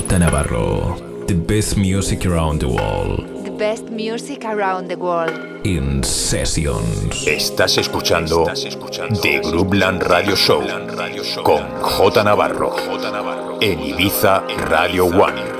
J Navarro, the best music around the world. The best music around the world. In sessions. Estás escuchando The Groupland Radio Show con J Navarro en Ibiza Radio One.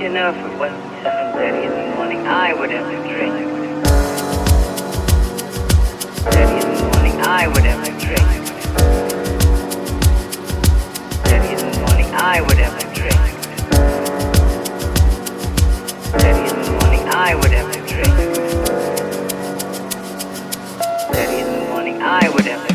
You know, if it wasn't 7.30 in the morning, I would have a drink. 30 in the morning, I would have a drink. 30 in the morning, I would have a drink. 30 in the morning, I would have a drink. 30 in the morning, I would have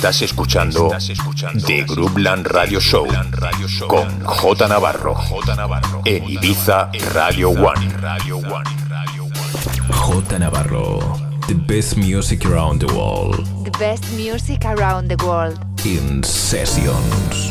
Estás escuchando, The Groupland Radio Show con J Navarro en Ibiza Radio One. J Navarro, the best music around the world. The best music around the world. In sessions.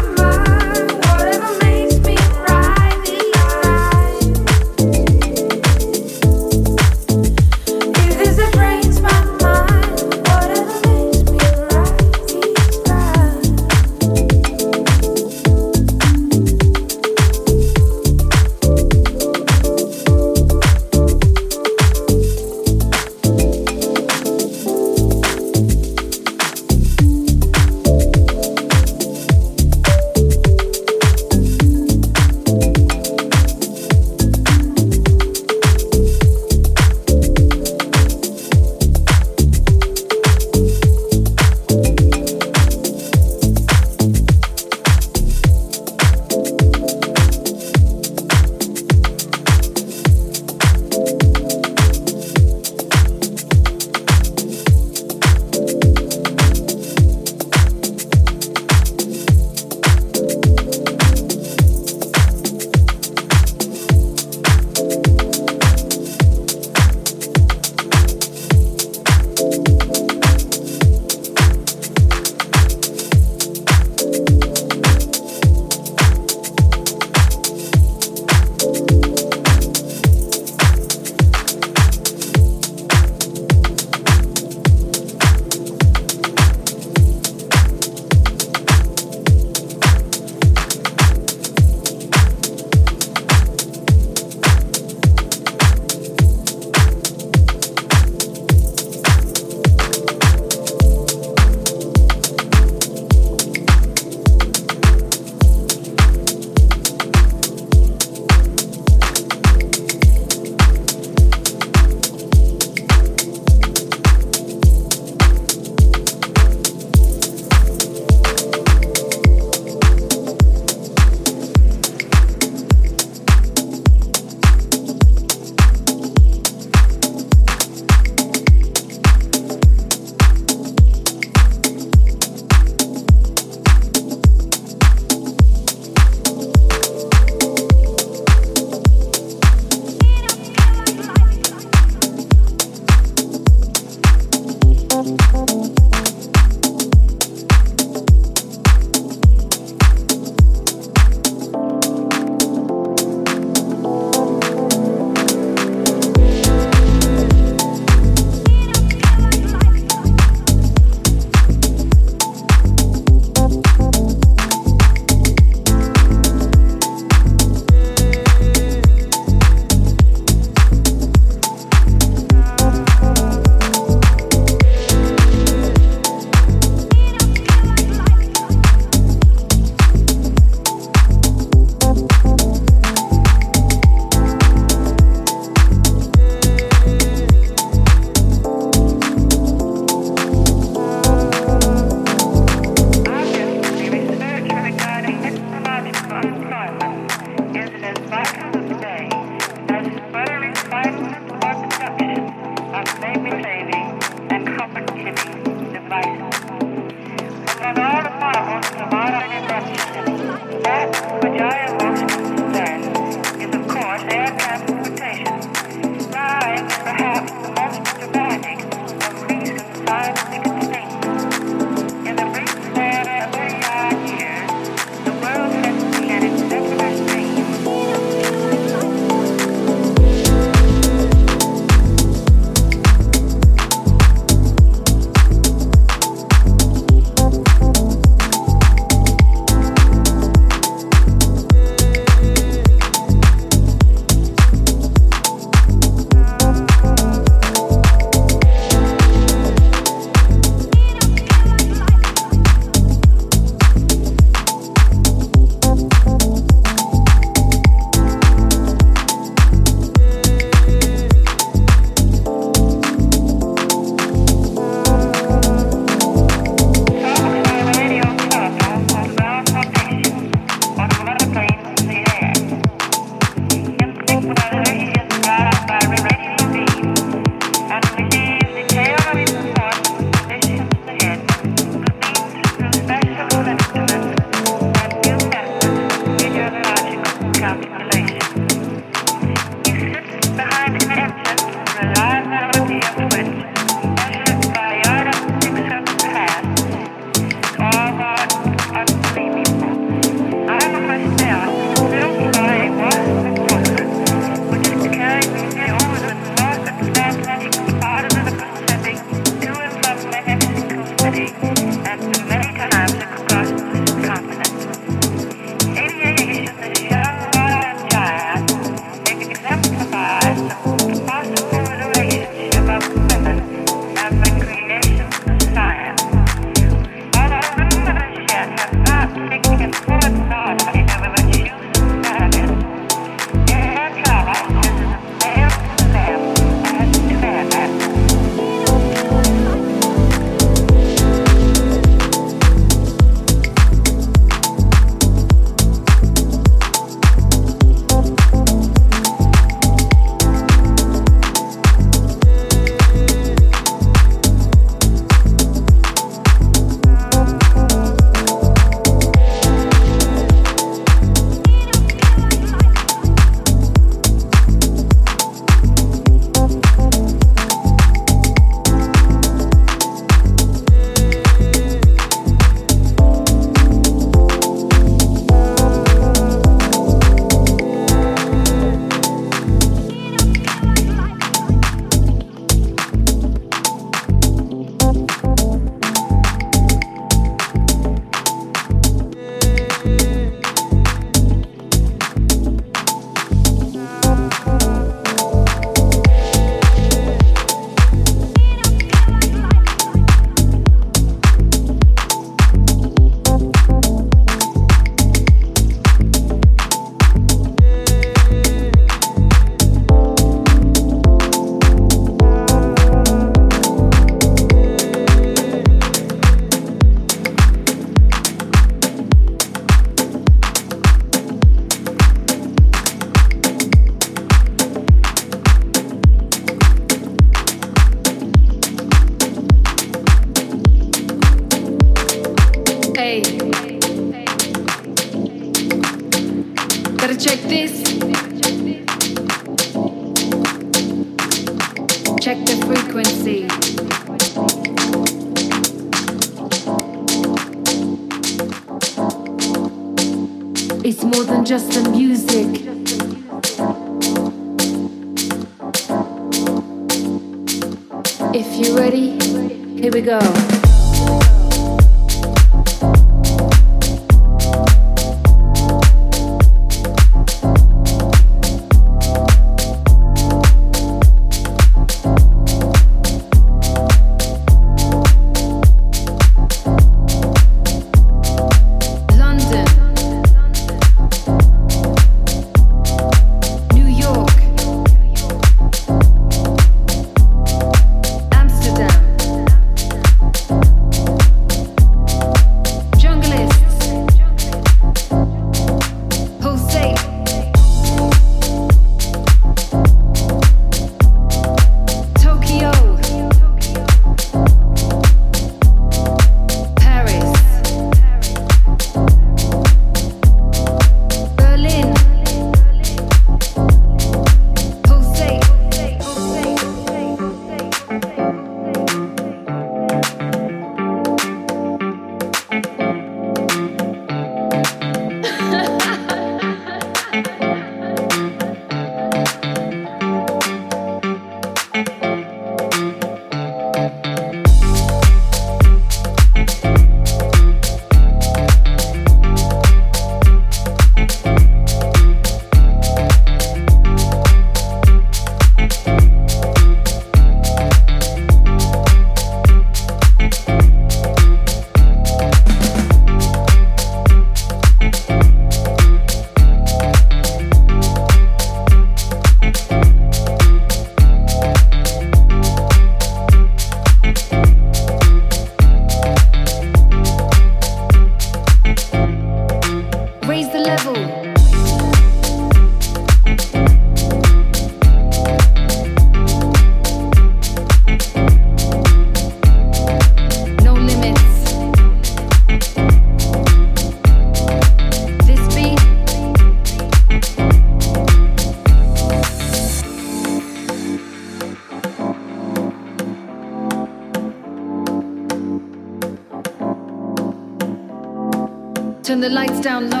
down low.